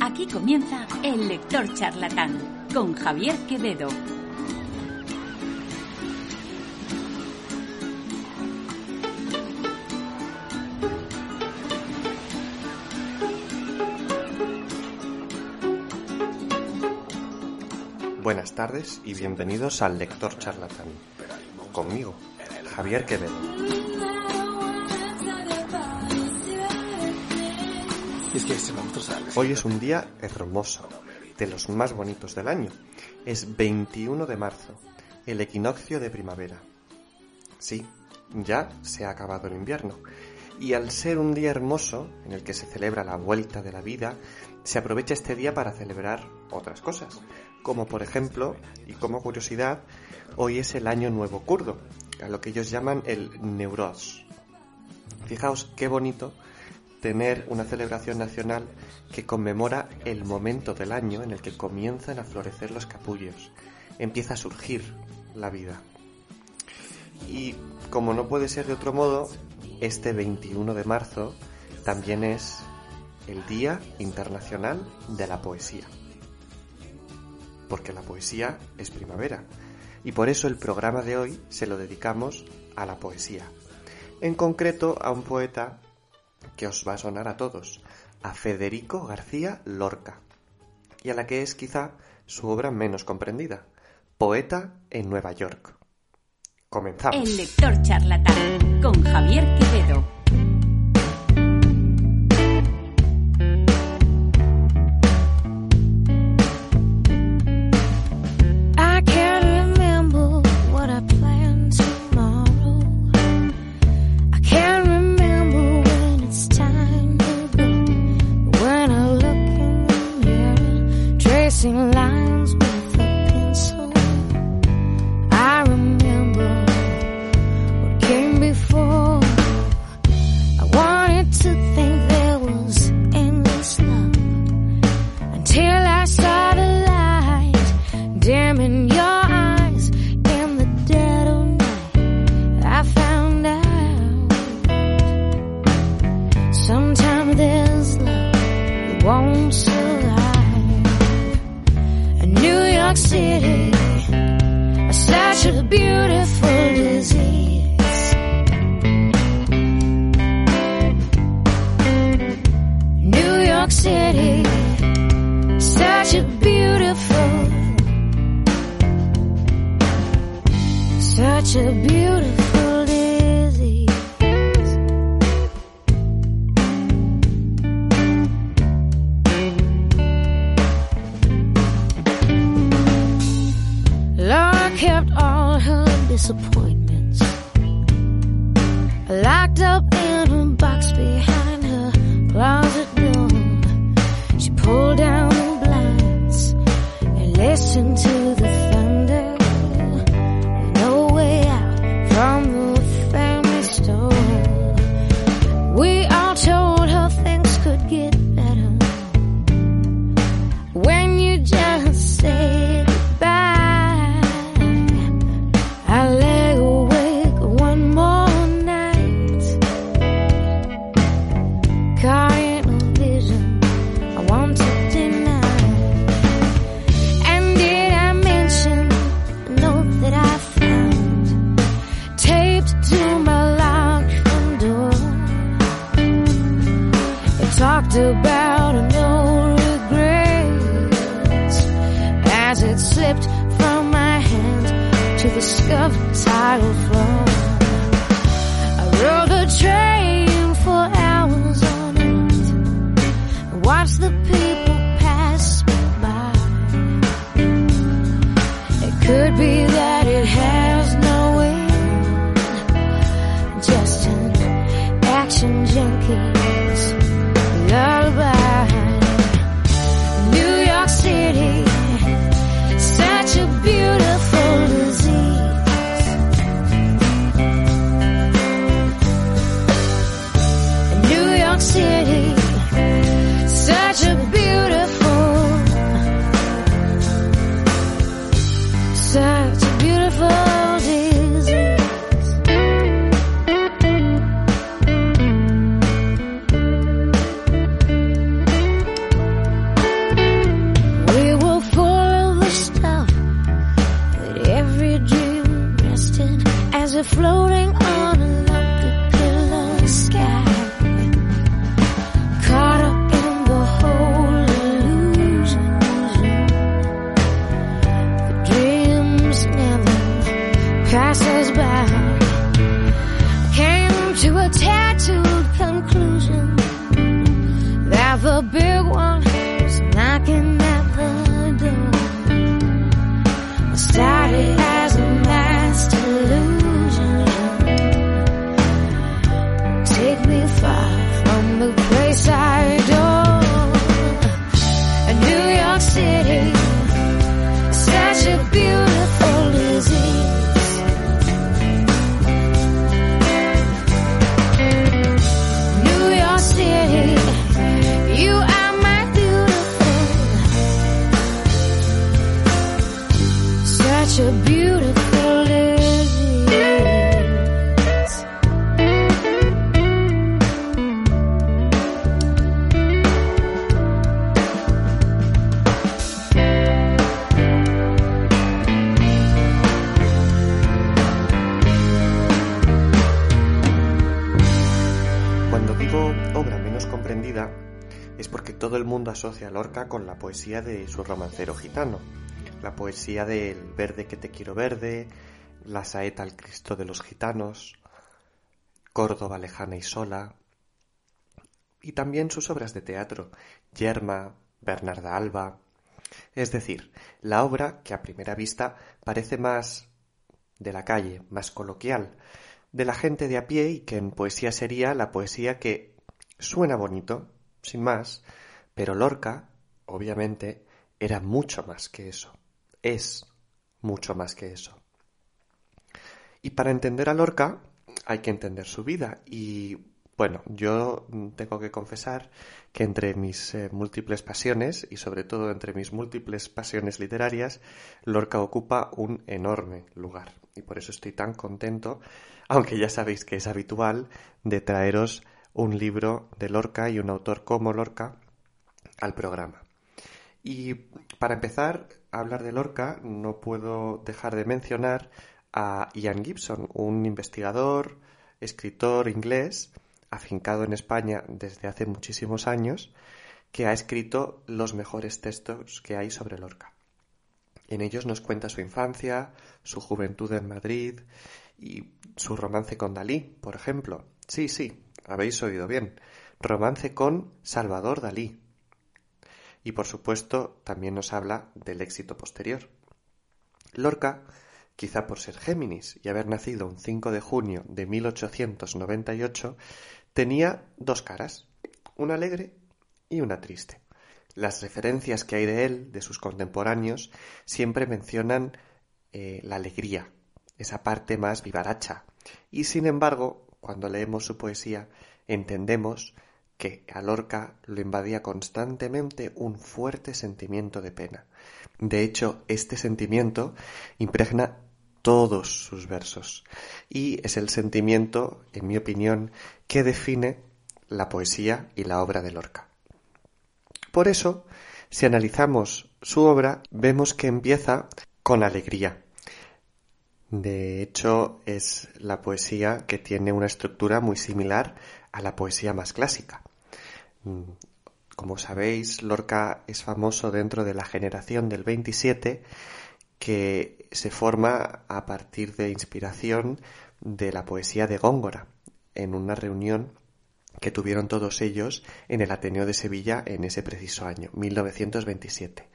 Aquí comienza El Lector Charlatán con Javier Quevedo. Buenas tardes y bienvenidos al Lector Charlatán. Conmigo, Javier Quevedo. Hoy es un día hermoso, de los más bonitos del año. Es 21 de marzo, el equinoccio de primavera. Sí, ya se ha acabado el invierno. Y al ser un día hermoso, en el que se celebra la vuelta de la vida, se aprovecha este día para celebrar otras cosas. Como por ejemplo, y como curiosidad, hoy es el Año Nuevo Kurdo, a lo que ellos llaman el Neuroz. Fijaos qué bonito tener una celebración nacional que conmemora el momento del año en el que comienzan a florecer los capullos, empieza a surgir la vida. Y como no puede ser de otro modo, este 21 de marzo también es el Día Internacional de la Poesía. Porque la poesía es primavera. Y por eso el programa de hoy se lo dedicamos a la poesía. En concreto a un poeta que os va a sonar a todos, a Federico García Lorca, y a la que es quizá su obra menos comprendida, Poeta en Nueva York. Comenzamos. El lector charlatán con Javier Quevedo. Asocia a Lorca con la poesía de su romancero gitano, la poesía del verde que te quiero verde, la saeta al Cristo de los gitanos, Córdoba lejana y sola, y también sus obras de teatro, Yerma, Bernarda Alba, es decir, la obra que a primera vista parece más de la calle, más coloquial, de la gente de a pie y que en poesía sería la poesía que suena bonito, sin más, pero Lorca, obviamente, era mucho más que eso. Es mucho más que eso. Y para entender a Lorca hay que entender su vida y bueno, yo tengo que confesar que entre mis eh, múltiples pasiones y sobre todo entre mis múltiples pasiones literarias, Lorca ocupa un enorme lugar y por eso estoy tan contento, aunque ya sabéis que es habitual, de traeros un libro de Lorca y un autor como Lorca al programa. Y para empezar a hablar de Lorca, no puedo dejar de mencionar a Ian Gibson, un investigador, escritor inglés, afincado en España desde hace muchísimos años, que ha escrito los mejores textos que hay sobre Lorca. En ellos nos cuenta su infancia, su juventud en Madrid y su romance con Dalí, por ejemplo. Sí, sí, habéis oído bien. Romance con Salvador Dalí. Y por supuesto también nos habla del éxito posterior. Lorca, quizá por ser Géminis y haber nacido un 5 de junio de 1898, tenía dos caras, una alegre y una triste. Las referencias que hay de él, de sus contemporáneos, siempre mencionan eh, la alegría, esa parte más vivaracha. Y sin embargo, cuando leemos su poesía, entendemos que a Lorca lo invadía constantemente un fuerte sentimiento de pena. De hecho, este sentimiento impregna todos sus versos y es el sentimiento, en mi opinión, que define la poesía y la obra de Lorca. Por eso, si analizamos su obra, vemos que empieza con alegría. De hecho, es la poesía que tiene una estructura muy similar a la poesía más clásica. Como sabéis, Lorca es famoso dentro de la generación del 27 que se forma a partir de inspiración de la poesía de Góngora, en una reunión que tuvieron todos ellos en el Ateneo de Sevilla en ese preciso año, 1927.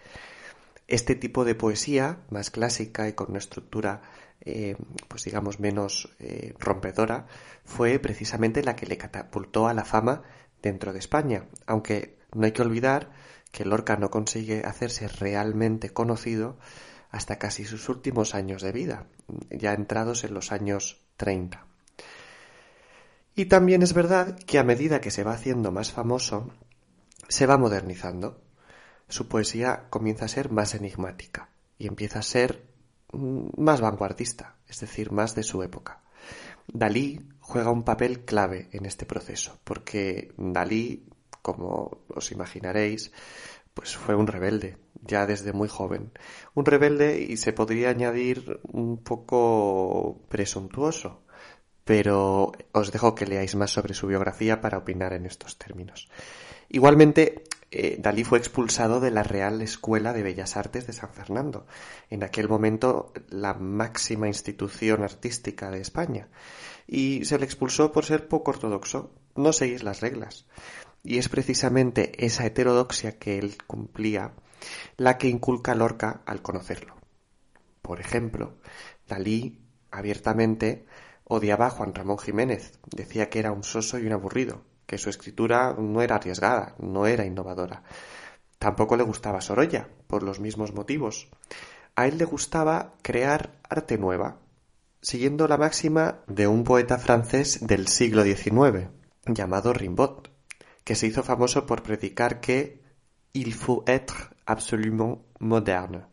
Este tipo de poesía, más clásica y con una estructura, eh, pues digamos, menos eh, rompedora, fue precisamente la que le catapultó a la fama dentro de España, aunque no hay que olvidar que Lorca no consigue hacerse realmente conocido hasta casi sus últimos años de vida, ya entrados en los años 30. Y también es verdad que a medida que se va haciendo más famoso, se va modernizando. Su poesía comienza a ser más enigmática y empieza a ser más vanguardista, es decir, más de su época. Dalí juega un papel clave en este proceso, porque Dalí, como os imaginaréis, pues fue un rebelde, ya desde muy joven. Un rebelde y se podría añadir un poco presuntuoso, pero os dejo que leáis más sobre su biografía para opinar en estos términos. Igualmente, eh, Dalí fue expulsado de la Real Escuela de Bellas Artes de San Fernando, en aquel momento la máxima institución artística de España, y se le expulsó por ser poco ortodoxo, no seguir las reglas. Y es precisamente esa heterodoxia que él cumplía la que inculca Lorca al conocerlo. Por ejemplo, Dalí abiertamente odiaba a Juan Ramón Jiménez, decía que era un soso y un aburrido, que su escritura no era arriesgada, no era innovadora. Tampoco le gustaba Sorolla, por los mismos motivos. A él le gustaba crear arte nueva, siguiendo la máxima de un poeta francés del siglo XIX, llamado Rimbaud, que se hizo famoso por predicar que il faut être absolument moderne,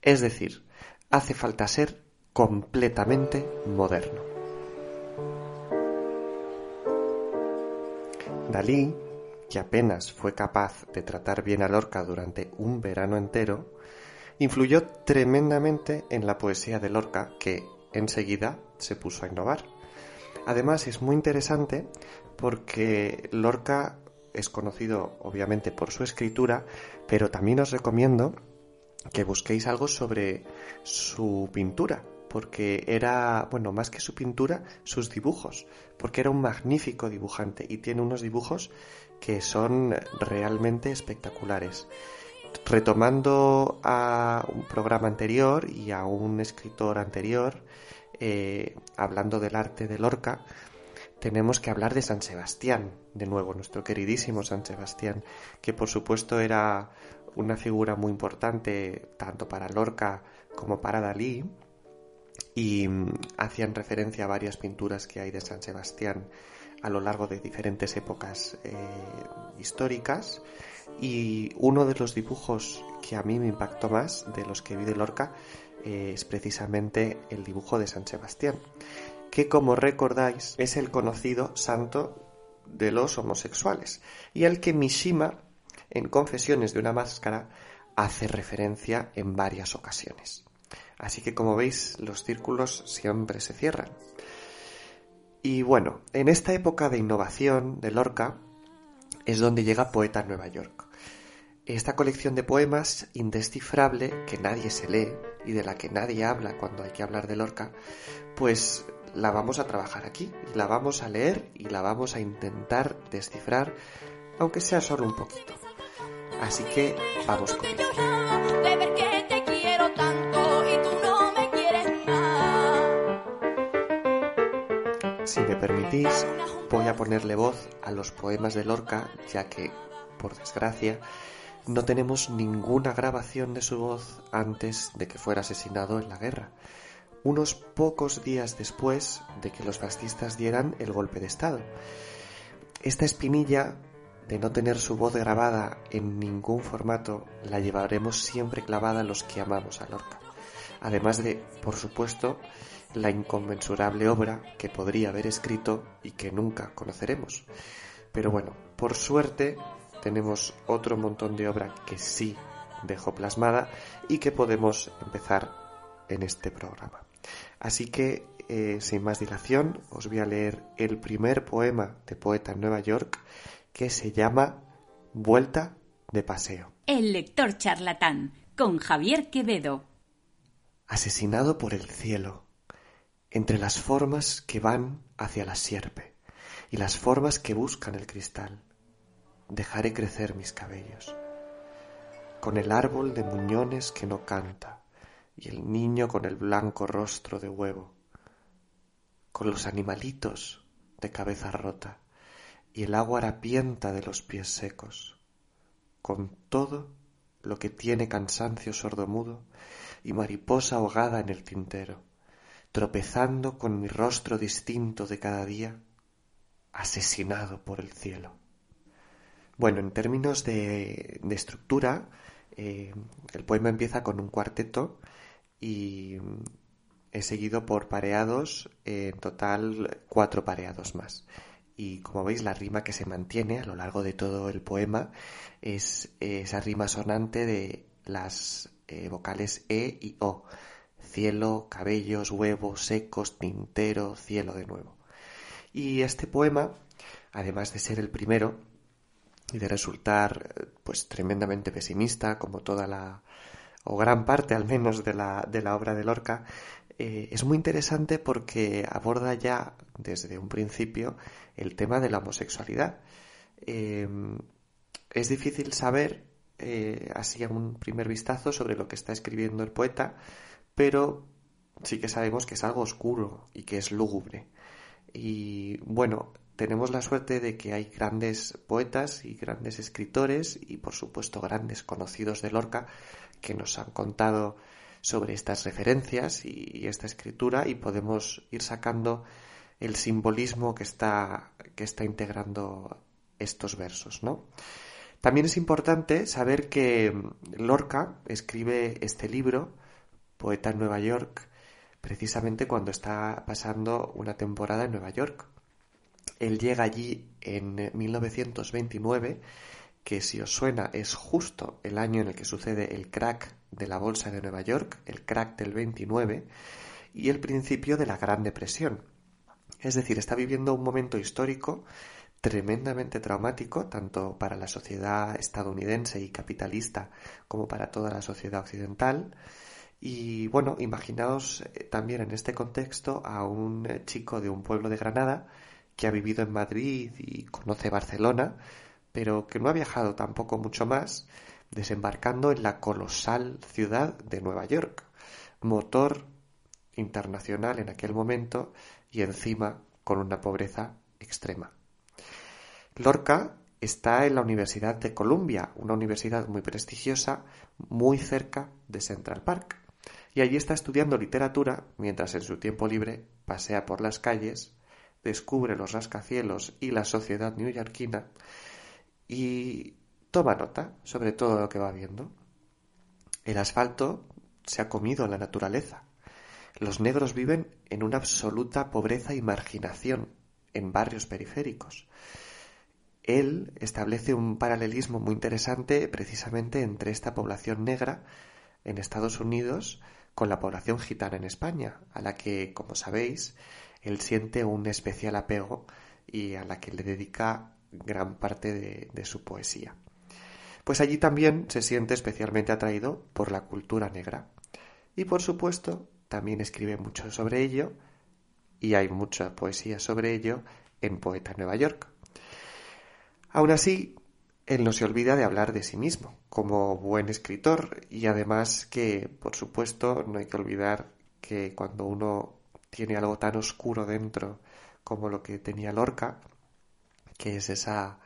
es decir, hace falta ser completamente moderno. Dalí, que apenas fue capaz de tratar bien a Lorca durante un verano entero, influyó tremendamente en la poesía de Lorca, que enseguida se puso a innovar. Además, es muy interesante porque Lorca es conocido obviamente por su escritura, pero también os recomiendo que busquéis algo sobre su pintura, porque era, bueno, más que su pintura, sus dibujos, porque era un magnífico dibujante y tiene unos dibujos que son realmente espectaculares. Retomando a un programa anterior y a un escritor anterior, eh, hablando del arte de Lorca, tenemos que hablar de San Sebastián, de nuevo, nuestro queridísimo San Sebastián, que por supuesto era una figura muy importante tanto para Lorca como para Dalí, y mm, hacían referencia a varias pinturas que hay de San Sebastián a lo largo de diferentes épocas eh, históricas y uno de los dibujos que a mí me impactó más de los que vi de Lorca eh, es precisamente el dibujo de San Sebastián que como recordáis es el conocido santo de los homosexuales y al que Mishima en Confesiones de una máscara hace referencia en varias ocasiones. Así que como veis los círculos siempre se cierran. Y bueno, en esta época de innovación de Lorca es donde llega Poeta Nueva York. Esta colección de poemas indescifrable que nadie se lee y de la que nadie habla cuando hay que hablar de Lorca, pues la vamos a trabajar aquí, la vamos a leer y la vamos a intentar descifrar, aunque sea solo un poquito. Así que vamos con ello. Si me permitís, voy a ponerle voz a los poemas de Lorca, ya que, por desgracia, no tenemos ninguna grabación de su voz antes de que fuera asesinado en la guerra unos pocos días después de que los fascistas dieran el golpe de Estado. Esta espinilla de no tener su voz grabada en ningún formato la llevaremos siempre clavada a los que amamos a Lorca. Además de, por supuesto, la inconmensurable obra que podría haber escrito y que nunca conoceremos. Pero bueno, por suerte tenemos otro montón de obra que sí dejó plasmada y que podemos empezar en este programa. Así que, eh, sin más dilación, os voy a leer el primer poema de poeta en Nueva York que se llama Vuelta de Paseo. El lector charlatán, con Javier Quevedo. Asesinado por el cielo, entre las formas que van hacia la sierpe y las formas que buscan el cristal, dejaré crecer mis cabellos. Con el árbol de muñones que no canta, y el niño con el blanco rostro de huevo, con los animalitos de cabeza rota y el agua harapienta de los pies secos, con todo lo que tiene cansancio sordomudo y mariposa ahogada en el tintero, tropezando con mi rostro distinto de cada día, asesinado por el cielo. Bueno, en términos de, estructura, eh, el poema empieza con un cuarteto y he seguido por pareados, en total cuatro pareados más. Y como veis, la rima que se mantiene a lo largo de todo el poema es esa rima sonante de las eh, vocales E y O. Cielo, cabellos, huevos, secos, tintero, cielo de nuevo. Y este poema, además de ser el primero y de resultar pues tremendamente pesimista, como toda la, o gran parte al menos de la, de la obra de Lorca, eh, es muy interesante porque aborda ya desde un principio el tema de la homosexualidad. Em, es difícil saber, eh, así a un primer vistazo, sobre lo que está escribiendo el poeta, pero sí que sabemos que es algo oscuro y que es lúgubre. Y bueno, tenemos la suerte de que hay grandes poetas y grandes escritores y por supuesto grandes conocidos de Lorca que nos han contado sobre estas referencias y, esta escritura y podemos ir sacando el simbolismo que está, que está integrando estos versos, ¿no? También es importante saber que Lorca escribe este libro, Poeta en Nueva York, precisamente cuando está pasando una temporada en Nueva York. Él llega allí en 1929, que si os suena es justo el año en el que sucede el crack de la Bolsa de Nueva York, el crack del 29, y el principio de la Gran Depresión. Es decir, está viviendo un momento histórico tremendamente traumático, tanto para la sociedad estadounidense y capitalista como para toda la sociedad occidental, y bueno, imaginaos eh, también en este contexto a un eh, chico de un pueblo de Granada que ha vivido en Madrid y conoce Barcelona, pero que no ha viajado tampoco mucho más, desembarcando en la colosal ciudad de Nueva York, motor internacional en aquel momento y encima con una pobreza extrema. Lorca está en la Universidad de Columbia, una universidad muy prestigiosa, muy cerca de Central Park y allí está estudiando literatura mientras en su tiempo libre pasea por las calles, descubre los rascacielos y la sociedad neoyorquina y toma nota sobre todo lo que va viendo. El asfalto se ha comido la naturaleza. Los negros viven en una absoluta pobreza y marginación en barrios periféricos. Él establece un paralelismo muy interesante precisamente entre esta población negra en Estados Unidos con la población gitana en España, a la que, como sabéis, él siente un especial apego y a la que le dedica gran parte de, su poesía. Pues allí también se siente especialmente atraído por la cultura negra. Y por supuesto, también escribe mucho sobre ello, y hay mucha poesía sobre ello en Poeta Nueva York. Aún así, él no se olvida de hablar de sí mismo como buen escritor y además que, por supuesto, no hay que olvidar que cuando uno tiene algo tan oscuro dentro como lo que tenía Lorca, que es esa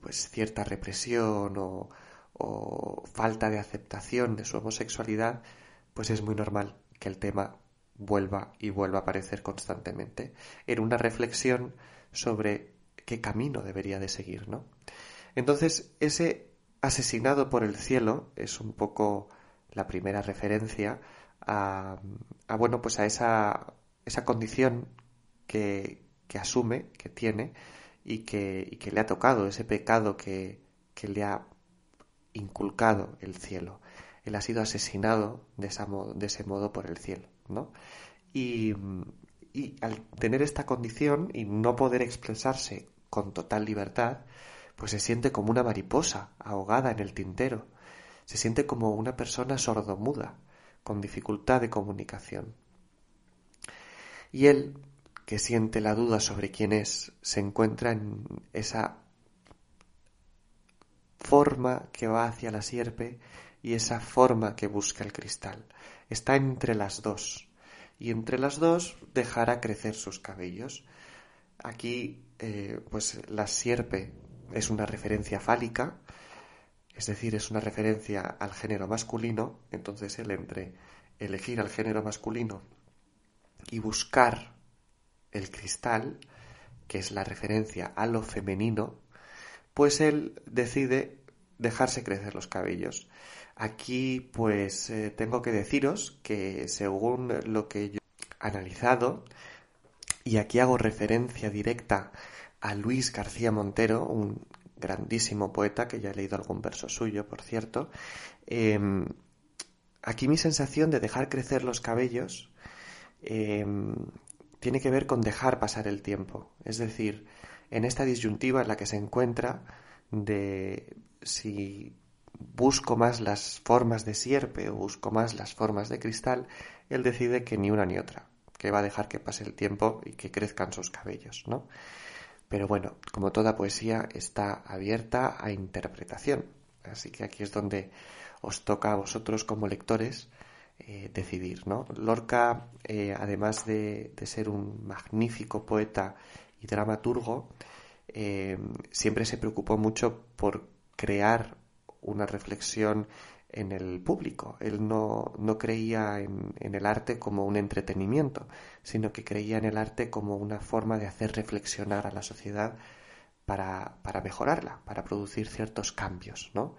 pues cierta represión o, o falta de aceptación de su homosexualidad, pues es muy normal que el tema vuelva y vuelva a aparecer constantemente en una reflexión sobre qué camino debería de seguir, ¿no? Entonces, ese asesinado por el cielo es un poco la primera referencia a, bueno, pues a esa, esa condición que, que, asume, que tiene y que, que, le ha tocado, ese pecado que, que le ha inculcado el cielo. Él ha sido asesinado de, esa de ese modo por el cielo, ¿no? Y, y al tener esta condición y no poder expresarse con total libertad, pues se siente como una mariposa ahogada en el tintero, se siente como una persona sordomuda, con dificultad de comunicación. Y él, que siente la duda sobre quién es, se encuentra en esa forma que va hacia la sierpe y esa forma que busca el cristal. Está entre las dos. Y entre las dos dejará crecer sus cabellos. Aquí, eh, pues la sierpe es una referencia fálica, es decir, es una referencia al género masculino, entonces él entre elegir al género masculino y buscar el cristal, que es la referencia a lo femenino, pues él decide dejarse crecer los cabellos. Aquí pues eh, tengo que deciros que según lo que yo he analizado, y aquí hago referencia directa a Luis García Montero, un grandísimo poeta, que ya he leído algún verso suyo, por cierto. Em, aquí mi sensación de dejar crecer los cabellos em, tiene que ver con dejar pasar el tiempo. Es decir, en esta disyuntiva en la que se encuentra de si busco más las formas de sierpe o busco más las formas de cristal, él decide que ni una ni otra, que va a dejar que pase el tiempo y que crezcan sus cabellos, ¿no? Pero bueno, como toda poesía está abierta a interpretación. Así que aquí es donde os toca a vosotros como lectores eh, decidir, ¿no? Lorca, eh, además de, ser un magnífico poeta y dramaturgo, eh, siempre se preocupó mucho por crear una reflexión en el público. Él no, no creía en, en, el arte como un entretenimiento, sino que creía en el arte como una forma de hacer reflexionar a la sociedad para, para mejorarla, para producir ciertos cambios, ¿no?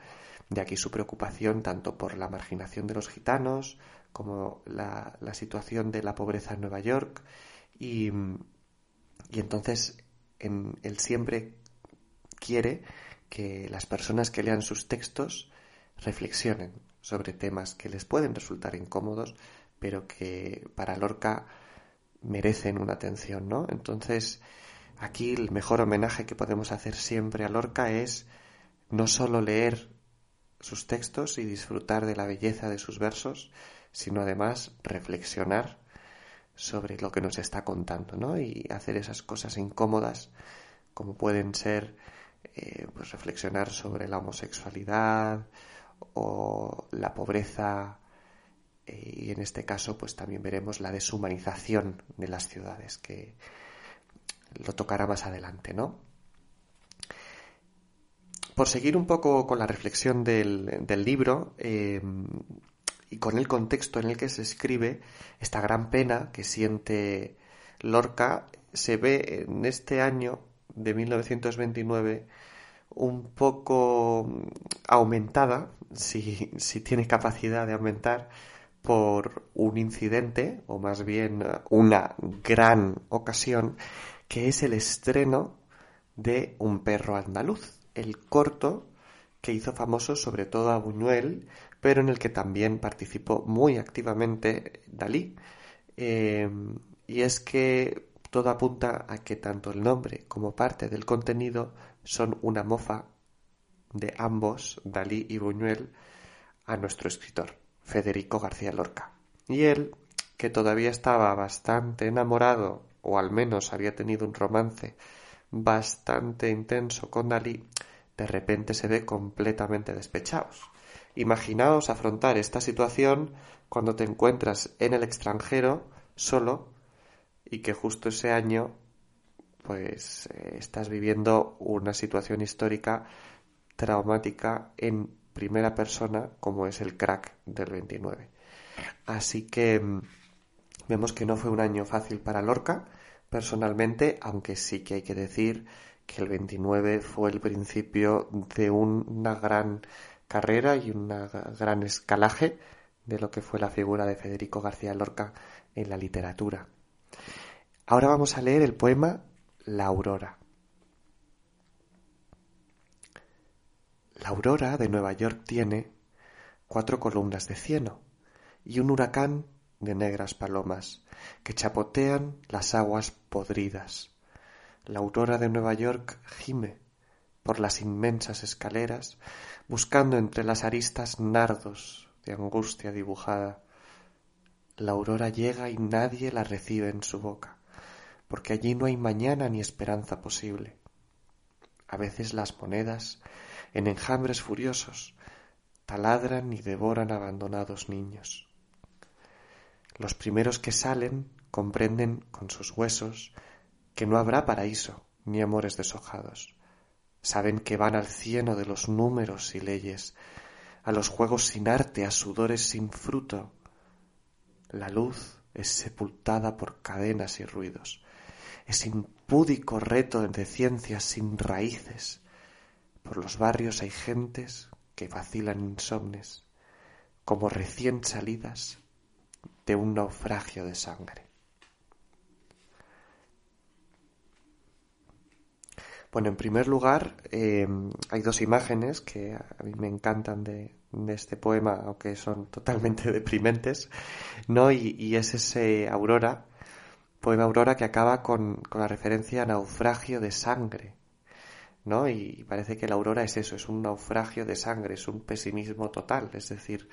De aquí su preocupación tanto por la marginación de los gitanos como la, situación de la pobreza en Nueva York y, y entonces en, él siempre quiere que las personas que lean sus textos reflexionen sobre temas que les pueden resultar incómodos, pero que para Lorca merecen una atención, ¿no? Entonces, aquí el mejor homenaje que podemos hacer siempre a Lorca es no solo leer sus textos y disfrutar de la belleza de sus versos, sino además reflexionar sobre lo que nos está contando, ¿no? Y hacer esas cosas incómodas, como pueden ser, eh, pues reflexionar sobre la homosexualidad o la pobreza eh, y en este caso, pues también veremos la deshumanización de las ciudades, que lo tocará más adelante, ¿no? Por seguir un poco con la reflexión del, libro eh, y con el contexto en el que se escribe, esta gran pena que siente Lorca se ve en este año de 1929 un poco aumentada, si, si tiene capacidad de aumentar, por un incidente, o más bien una gran ocasión, que es el estreno de Un perro andaluz el corto que hizo famoso sobre todo a Buñuel, pero en el que también participó muy activamente Dalí. Eh, y es que todo apunta a que tanto el nombre como parte del contenido son una mofa de ambos, Dalí y Buñuel, a nuestro escritor, Federico García Lorca. Y él, que todavía estaba bastante enamorado, o al menos había tenido un romance bastante intenso con Dalí, de repente se ve completamente despechados. Imaginaos afrontar esta situación cuando te encuentras en el extranjero solo y que justo ese año pues eh, estás viviendo una situación histórica traumática en primera persona como es el crack del 29. Así que mm, vemos que no fue un año fácil para Lorca personalmente, aunque sí que hay que decir que el 29 fue el principio de una gran carrera y un gran escalaje de lo que fue la figura de Federico García Lorca en la literatura. Ahora vamos a leer el poema La Aurora. La aurora de Nueva York tiene cuatro columnas de cieno y un huracán de negras palomas que chapotean las aguas podridas la aurora de Nueva York gime por las inmensas escaleras, buscando entre las aristas nardos de angustia dibujada. La aurora llega y nadie la recibe en su boca, porque allí no hay mañana ni esperanza posible. A veces las monedas, en enjambres furiosos, taladran y devoran abandonados niños. Los primeros que salen comprenden con sus huesos que no habrá paraíso ni amores deshojados. Saben que van al cieno de los números y leyes, a los juegos sin arte, a sudores sin fruto. La luz es sepultada por cadenas y ruidos. Es impúdico reto de ciencias sin raíces. Por los barrios hay gentes que vacilan insomnes, como recién salidas de un naufragio de sangre. Bueno, en primer lugar, em, hay dos imágenes que a mí me encantan de, este poema, aunque son totalmente deprimentes, ¿no? Y, es ese Aurora, poema Aurora que acaba con, la referencia a naufragio de sangre, ¿no? Y parece que la aurora es eso, es un naufragio de sangre, es un pesimismo total, es decir,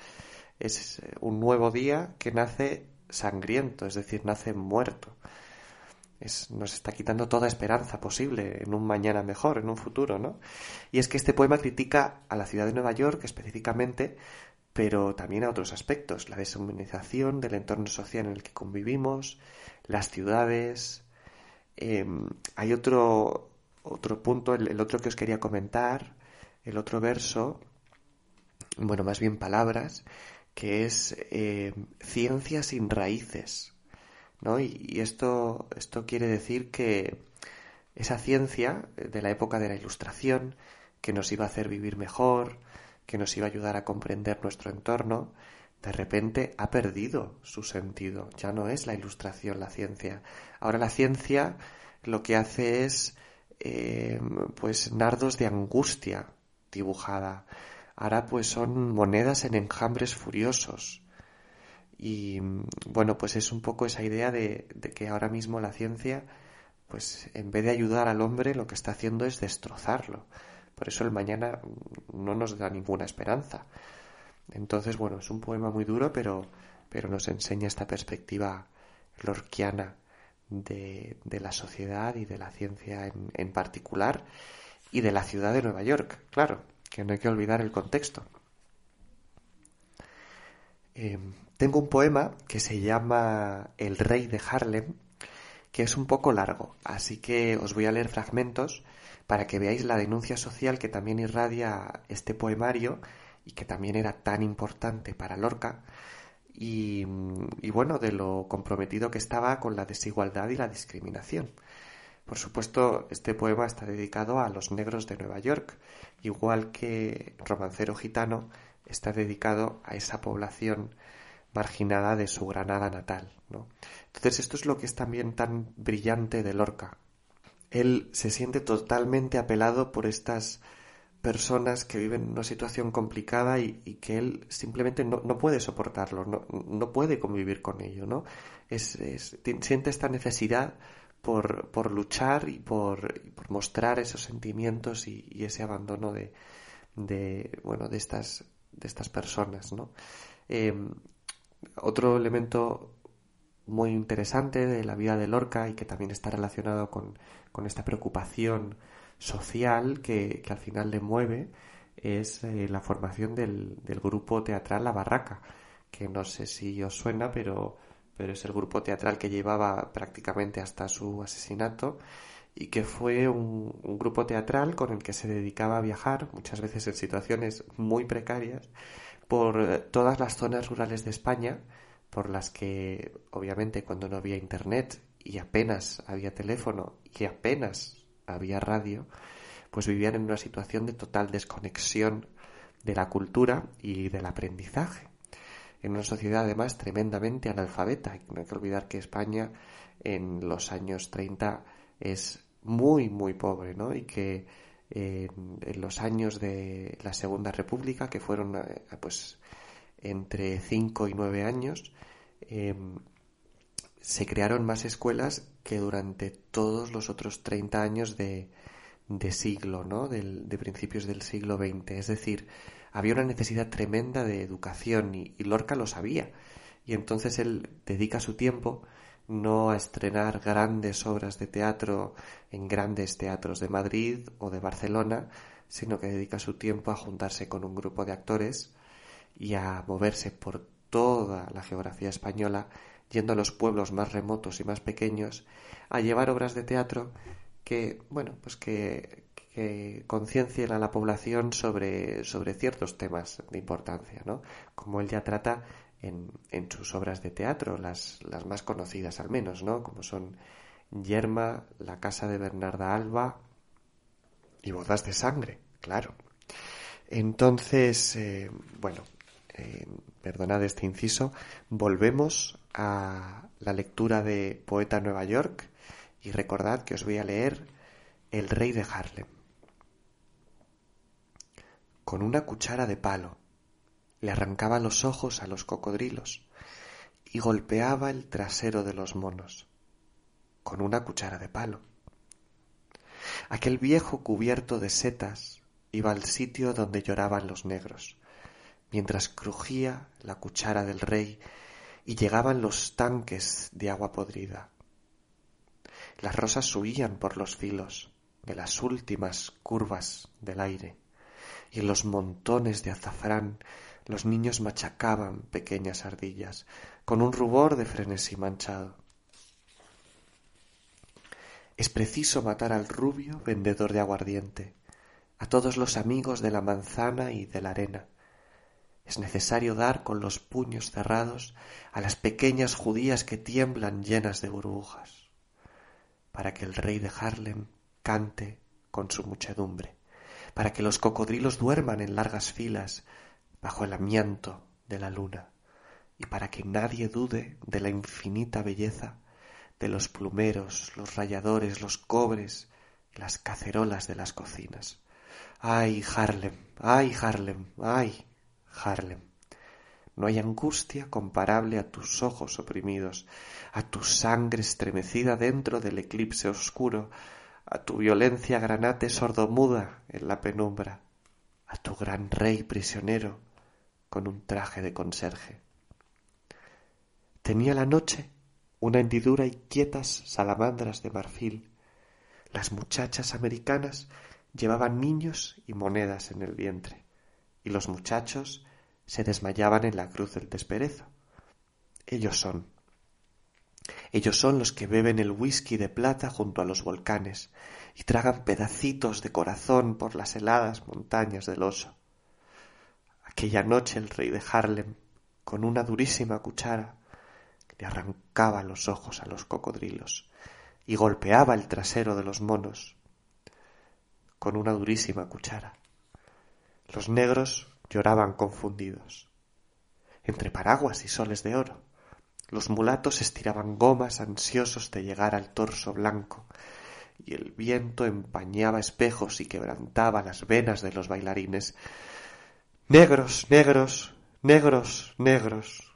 es un nuevo día que nace sangriento, es decir, nace muerto. nos está quitando toda esperanza posible en un mañana mejor, en un futuro, ¿no? Y es que este poema critica a la ciudad de Nueva York específicamente, pero también a otros aspectos, la deshumanización del entorno social en el que convivimos, las ciudades. Em, hay otro, otro punto, el, otro que os quería comentar, el otro verso, bueno, más bien palabras, que es eh, ciencia sin raíces. ¿no? Y, esto, esto quiere decir que esa ciencia de la época de la Ilustración, que nos iba a hacer vivir mejor, que nos iba a ayudar a comprender nuestro entorno, de repente ha perdido su sentido. Ya no es la ilustración la ciencia. Ahora la ciencia lo que hace es eh, pues nardos de angustia dibujada. Ahora pues son monedas en enjambres furiosos. Y bueno, pues es un poco esa idea de, de, que ahora mismo la ciencia, pues en vez de ayudar al hombre, lo que está haciendo es destrozarlo. Por eso el mañana no nos da ninguna esperanza. Entonces, bueno, es un poema muy duro, pero, pero nos enseña esta perspectiva lorquiana de, de la sociedad y de la ciencia en, en particular y de la ciudad de Nueva York, claro, que no hay que olvidar el contexto. Eh, tengo un poema que se llama El rey de Harlem, que es un poco largo, así que os voy a leer fragmentos para que veáis la denuncia social que también irradia este poemario y que también era tan importante para Lorca y, bueno, de lo comprometido que estaba con la desigualdad y la discriminación. Por supuesto, este poema está dedicado a los negros de Nueva York, igual que Romancero Gitano está dedicado a esa población marginada de su Granada natal. ¿no? Entonces, esto es lo que es también tan brillante de Lorca. Él se siente totalmente apelado por estas personas que viven una situación complicada y, que él simplemente no, puede soportarlo, no, no, puede convivir con ello, ¿no? Es, siente esta necesidad por, por luchar y por, por, mostrar esos sentimientos y, ese abandono de, de, bueno, de estas, de estas personas, ¿no? Em, otro elemento muy interesante de la vida de Lorca y que también está relacionado con, con esta preocupación social que, al final le mueve es eh, la formación del, grupo teatral La Barraca, que no sé si os suena, pero, pero es el grupo teatral que llevaba prácticamente hasta su asesinato y que fue un, un, grupo teatral con el que se dedicaba a viajar, muchas veces en situaciones muy precarias, por eh, todas las zonas rurales de España, por las que obviamente cuando no había internet y apenas había teléfono y apenas había radio, pues vivían en una situación de total desconexión de la cultura y del aprendizaje. En una sociedad además tremendamente analfabeta. No hay que olvidar que España en los años 30 es muy, muy pobre, ¿no? Y que en, los años de la Segunda República, que fueron eh, pues entre 5 y 9 años, em, se crearon más escuelas que durante todos los otros 30 años de, de siglo, ¿no? de principios del siglo XX. Es decir, había una necesidad tremenda de educación y, Lorca lo sabía. Y entonces él dedica su tiempo no a estrenar grandes obras de teatro en grandes teatros de Madrid o de Barcelona, sino que dedica su tiempo a juntarse con un grupo de actores y a moverse por toda la geografía española yendo a los pueblos más remotos y más pequeños a llevar obras de teatro que, bueno, pues que, que conciencien a la población sobre, sobre ciertos temas de importancia, ¿no? Como él ya trata en, en sus obras de teatro, las, las más conocidas al menos, ¿no? Como son Yerma, La casa de Bernarda Alba y Bodas de sangre, claro. Entonces, eh, bueno, eh, perdonad este inciso, volvemos a la lectura de Poeta Nueva York y recordad que os voy a leer El rey de Harlem. Con una cuchara de palo le arrancaba los ojos a los cocodrilos y golpeaba el trasero de los monos. Con una cuchara de palo. Aquel viejo cubierto de setas iba al sitio donde lloraban los negros mientras crujía la cuchara del rey y llegaban los tanques de agua podrida. Las rosas huían por los filos de las últimas curvas del aire, y en los montones de azafrán los niños machacaban pequeñas ardillas con un rubor de frenesí manchado. Es preciso matar al rubio vendedor de aguardiente, a todos los amigos de la manzana y de la arena. Es necesario dar con los puños cerrados a las pequeñas judías que tiemblan llenas de burbujas, para que el rey de Harlem cante con su muchedumbre, para que los cocodrilos duerman en largas filas bajo el amianto de la luna, y para que nadie dude de la infinita belleza de los plumeros, los rayadores, los cobres y las cacerolas de las cocinas. ¡Ay, Harlem! ¡Ay, Harlem! ¡Ay, Harlem! No hay angustia comparable a tus ojos oprimidos, a tu sangre estremecida dentro del eclipse oscuro, a tu violencia granate sordomuda en la penumbra, a tu gran rey prisionero con un traje de conserje. Tenía la noche una hendidura y quietas salamandras de marfil. Las muchachas americanas llevaban niños y monedas en el vientre, y los muchachos se desmayaban en la cruz del desperezo. Ellos son. Ellos son los que beben el whisky de plata junto a los volcanes y tragan pedacitos de corazón por las heladas montañas del oso. Aquella noche el rey de Harlem, con una durísima cuchara, le arrancaba los ojos a los cocodrilos y golpeaba el trasero de los monos con una durísima cuchara. Los negros lloraban confundidos. Entre paraguas y soles de oro, los mulatos estiraban gomas ansiosos de llegar al torso blanco, y el viento empañaba espejos y quebrantaba las venas de los bailarines. Negros, negros, negros, negros,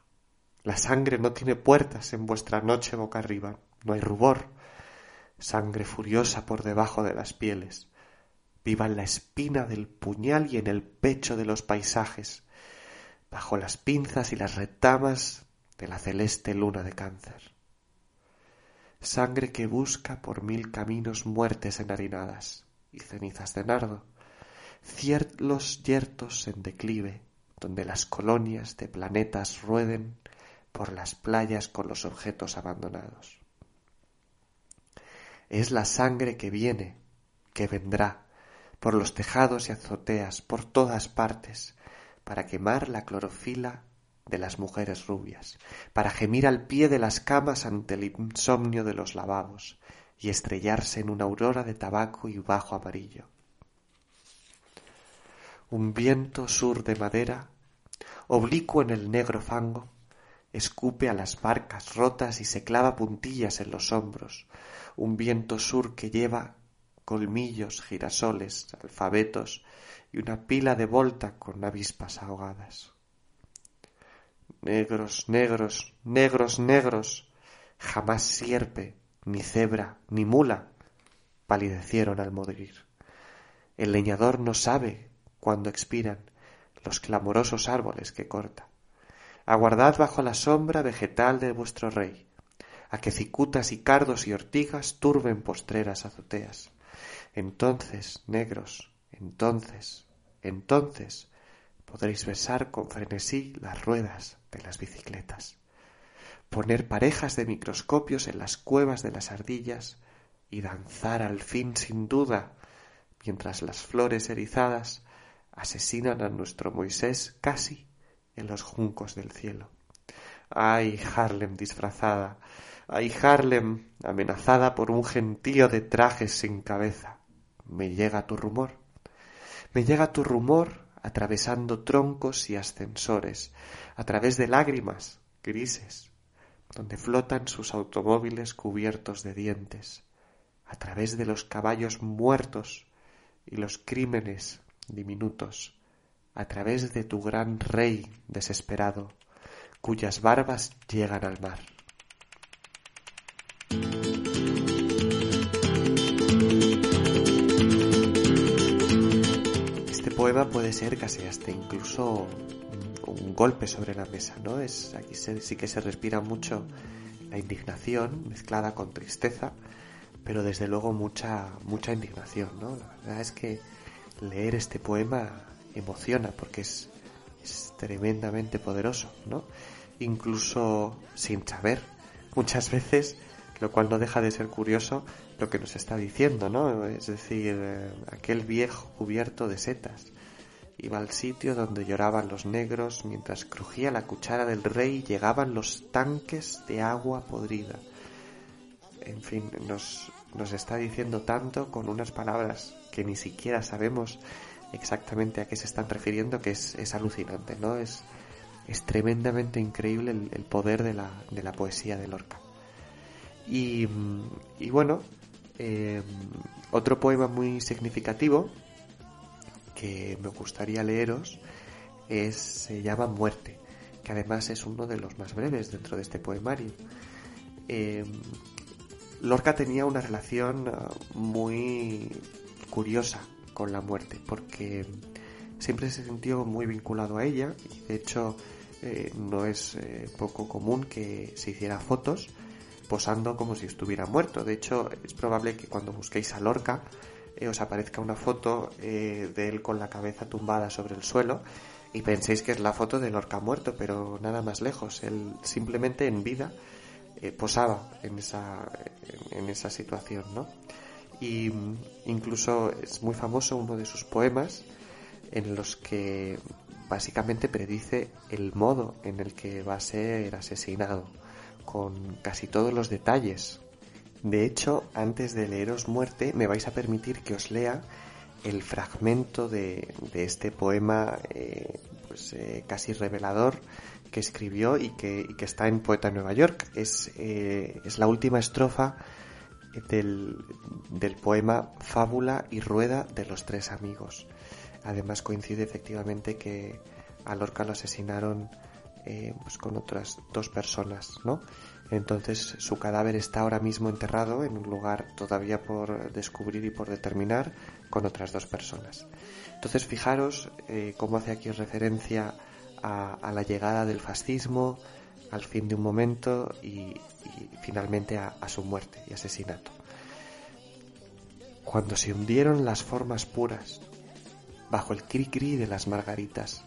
la sangre no tiene puertas en vuestra noche boca arriba, no hay rubor, sangre furiosa por debajo de las pieles. En la espina del puñal y en el pecho de los paisajes, bajo las pinzas y las retamas de la celeste luna de cáncer. Sangre que busca por mil caminos muertes enharinadas y cenizas de nardo, cielos yertos en declive, donde las colonias de planetas rueden por las playas con los objetos abandonados. Es la sangre que viene, que vendrá, por los tejados y azoteas, por todas partes, para quemar la clorofila de las mujeres rubias, para gemir al pie de las camas ante el insomnio de los lavabos y estrellarse en una aurora de tabaco y bajo amarillo. Un viento sur de madera, oblicuo en el negro fango, escupe a las barcas rotas y se clava puntillas en los hombros, un viento sur que lleva colmillos, girasoles, alfabetos y una pila de volta con avispas ahogadas. Negros, negros, negros, negros, jamás sierpe, ni cebra, ni mula palidecieron al morir. El leñador no sabe cuándo expiran los clamorosos árboles que corta aguardad bajo la sombra vegetal de vuestro rey, a que cicutas y cardos y ortigas turben postreras azoteas. Entonces, negros, entonces, entonces podréis besar con frenesí las ruedas de las bicicletas, poner parejas de microscopios en las cuevas de las ardillas y danzar al fin sin duda, mientras las flores erizadas asesinan a nuestro Moisés casi en los juncos del cielo. ¡Ay, Harlem disfrazada! ¡Ay, Harlem amenazada por un gentío de trajes sin cabeza! Me llega tu rumor. Me llega tu rumor atravesando troncos y ascensores, a través de lágrimas grises, donde flotan sus automóviles cubiertos de dientes, a través de los caballos muertos y los crímenes diminutos a través de tu gran rey desesperado, cuyas barbas llegan al mar. Poema puede ser casi hasta incluso un golpe sobre la mesa, ¿no? Es, aquí sí que se respira mucho la indignación mezclada con tristeza pero desde luego mucha, mucha indignación, ¿no? La verdad es que leer este poema emociona porque es, es tremendamente poderoso, ¿no? Incluso sin saber, muchas veces, lo cual no deja de ser curioso lo que nos está diciendo, ¿no? Es decir, eh, aquel viejo cubierto de setas iba al sitio donde lloraban los negros mientras crujía la cuchara del rey y llegaban los tanques de agua podrida. En fin, nos, nos está diciendo tanto con unas palabras que ni siquiera sabemos exactamente a qué se están refiriendo que es, es alucinante, ¿no? Es, es tremendamente increíble el, poder de la, de la, poesía de Lorca. Y, y bueno, eh, otro poema muy significativo que me gustaría leeros es, se llama Muerte, que además es uno de los más breves dentro de este poemario. Eh, Lorca tenía una relación uh, muy curiosa con la muerte, porque siempre se sintió muy vinculado a ella y de hecho eh, no es eh, poco común que se hiciera fotos posando como si estuviera muerto. De hecho, es probable que cuando busquéis a Lorca eh, os aparezca una foto eh, de él con la cabeza tumbada sobre el suelo y penséis que es la foto de Lorca muerto, pero nada más lejos. Él simplemente en vida eh, posaba en esa, en esa situación, ¿no? Y mm, incluso es muy famoso uno de sus poemas en los que básicamente predice el modo en el que va a ser asesinado, con casi todos los detalles. De hecho, antes de leeros Muerte, me vais a permitir que os lea el fragmento de, de este poema eh, pues, eh, casi revelador que escribió y que, está en Poeta Nueva York. Es, eh, la última estrofa del, poema Fábula y Rueda de los Tres Amigos. Además coincide efectivamente que a Lorca lo asesinaron pues con otras dos personas, ¿no? Entonces su cadáver está ahora mismo enterrado en un lugar todavía por descubrir y por determinar con otras dos personas. Entonces fijaros eh, cómo hace aquí referencia a, la llegada del fascismo, al fin de un momento y, finalmente a, a su muerte y asesinato. Cuando se hundieron las formas puras bajo el cri cri de las margaritas,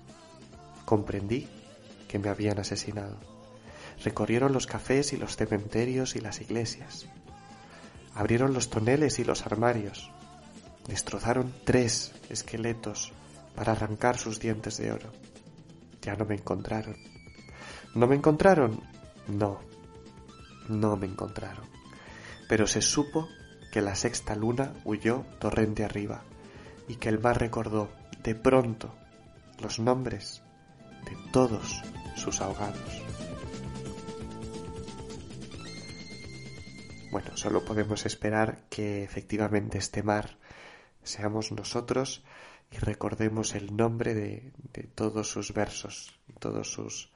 comprendí que me habían asesinado. Recorrieron los cafés y los cementerios y las iglesias. Abrieron los toneles y los armarios. Destrozaron tres esqueletos para arrancar sus dientes de oro. Ya no me encontraron. ¿No me encontraron? No, no me encontraron. Pero se supo que la sexta luna huyó torrente arriba y que el mar recordó de pronto los nombres de todos sus ahogados. Bueno, solo podemos esperar que efectivamente este mar seamos nosotros y recordemos el nombre de, de todos sus versos, todos sus,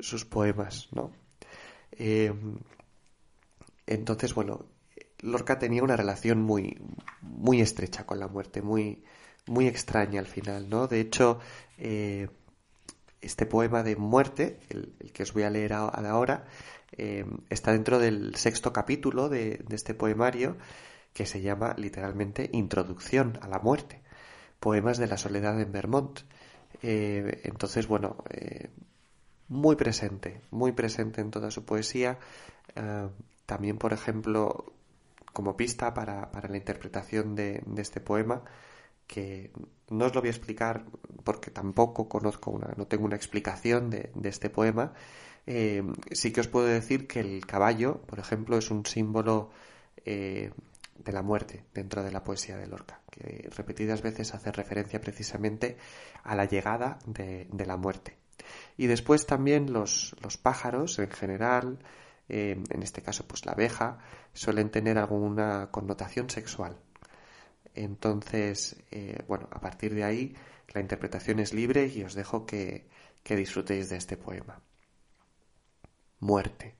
sus poemas, ¿no? Eh, entonces, bueno, Lorca tenía una relación muy, muy estrecha con la muerte, muy, muy extraña al final, ¿no? De hecho, eh, este poema de muerte, el, el, que os voy a leer ahora, eh, está dentro del sexto capítulo de, este poemario que se llama literalmente Introducción a la muerte, poemas de la soledad en Vermont. Eh, entonces, bueno, eh, muy presente, muy presente en toda su poesía. También, por ejemplo, como pista para, para la interpretación de, este poema, que no os lo voy a explicar porque tampoco conozco una, no tengo una explicación de este poema. Eh, sí que os puedo decir que el caballo, por ejemplo, es un símbolo eh, de la muerte dentro de la poesía de Lorca, que repetidas veces hace referencia precisamente a la llegada de, la muerte. Y después también los, pájaros en general, eh, en este caso pues la abeja, suelen tener alguna connotación sexual, entonces, bueno, a partir de ahí la interpretación es libre y os dejo que disfrutéis de este poema. Muerte.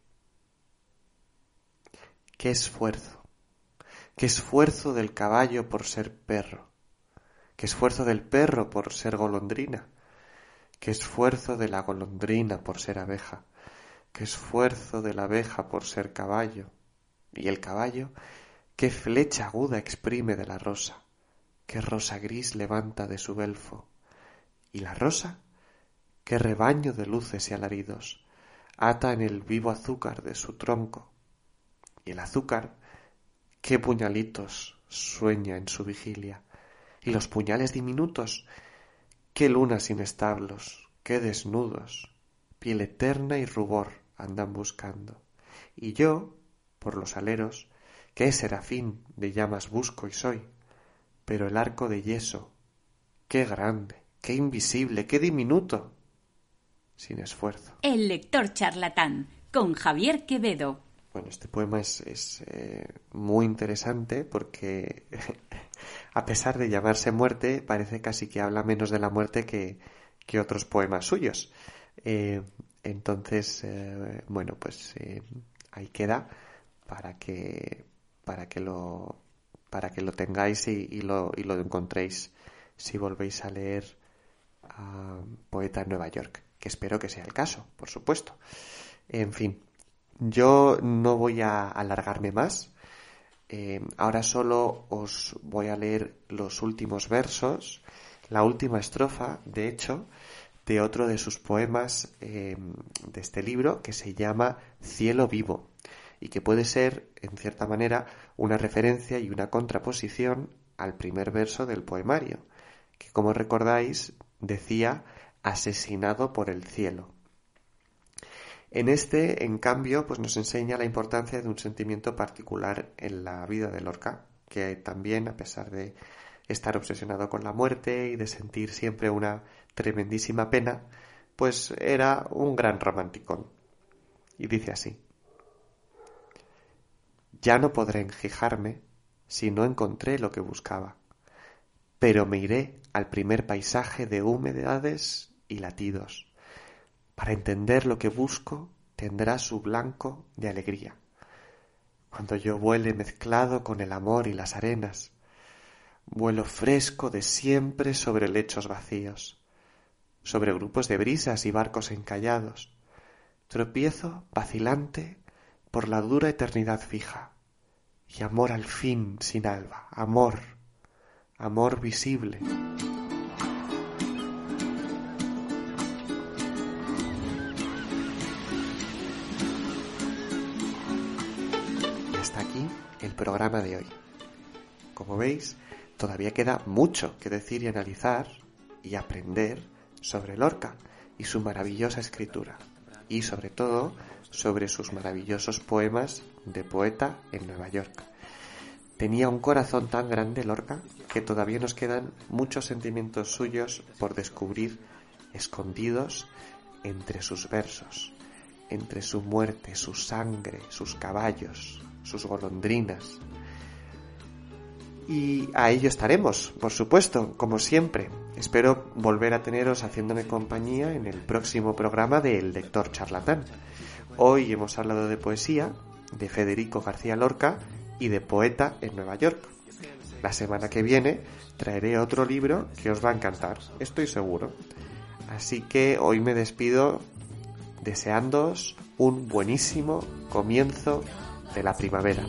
Qué esfuerzo. Qué esfuerzo del caballo por ser perro. Qué esfuerzo del perro por ser golondrina. Qué esfuerzo de la golondrina por ser abeja. Qué esfuerzo de la abeja por ser caballo. Y el caballo qué flecha aguda exprime de la rosa, qué rosa gris levanta de su belfo, y la rosa, qué rebaño de luces y alaridos ata en el vivo azúcar de su tronco, y el azúcar, qué puñalitos sueña en su vigilia, y los puñales diminutos, qué lunas sin establos, qué desnudos, piel eterna y rubor andan buscando. Y yo, por los aleros, qué serafín de llamas busco y soy, pero el arco de yeso, qué grande, qué invisible, qué diminuto, sin esfuerzo. El lector charlatán, con Javier Quevedo. Bueno, este poema es, es eh, muy interesante porque, a pesar de llamarse muerte, parece casi que habla menos de la muerte que, que otros poemas suyos. Eh, entonces, eh, bueno, pues ahí queda para que para que lo para que lo tengáis y, y lo, y lo encontréis si volvéis a leer a Poeta en Nueva York, que espero que sea el caso, por supuesto. En fin, yo no voy a alargarme más. Eh, ahora solo os voy a leer los últimos versos, la última estrofa, de hecho, de otro de sus poemas eh, de este libro que se llama Cielo Vivo y que puede ser, en cierta manera, una referencia y una contraposición al primer verso del poemario, que como recordáis decía asesinado por el cielo. En este, en cambio, pues nos enseña la importancia de un sentimiento particular en la vida de Lorca, que también, a pesar de estar obsesionado con la muerte y de sentir siempre una tremendísima pena, pues era un gran romanticón. Y dice así, ya no podré enjijarme si no encontré lo que buscaba, pero me iré al primer paisaje de humedades y latidos. Para entender lo que busco tendrá su blanco de alegría. Cuando yo vuele mezclado con el amor y las arenas, vuelo fresco de siempre sobre lechos vacíos, sobre grupos de brisas y barcos encallados, tropiezo vacilante por la dura eternidad fija, y amor al fin sin alba, amor, amor visible. Programa de hoy. Como veis, todavía queda mucho que decir y analizar y aprender sobre Lorca y su maravillosa escritura, y sobre todo sobre sus maravillosos poemas de poeta en Nueva York. Tenía un corazón tan grande Lorca que todavía nos quedan muchos sentimientos suyos por descubrir escondidos entre sus versos, entre su muerte, su sangre, sus caballos, sus golondrinas. Y a ello estaremos, por supuesto, como siempre. Espero volver a teneros haciéndome compañía en el próximo programa de El Lector Charlatán. Hoy hemos hablado de poesía, de Federico García Lorca y de poeta en Nueva York. La semana que viene traeré otro libro que os va a encantar, estoy seguro. Así que hoy me despido deseándoos un buenísimo comienzo de la primavera.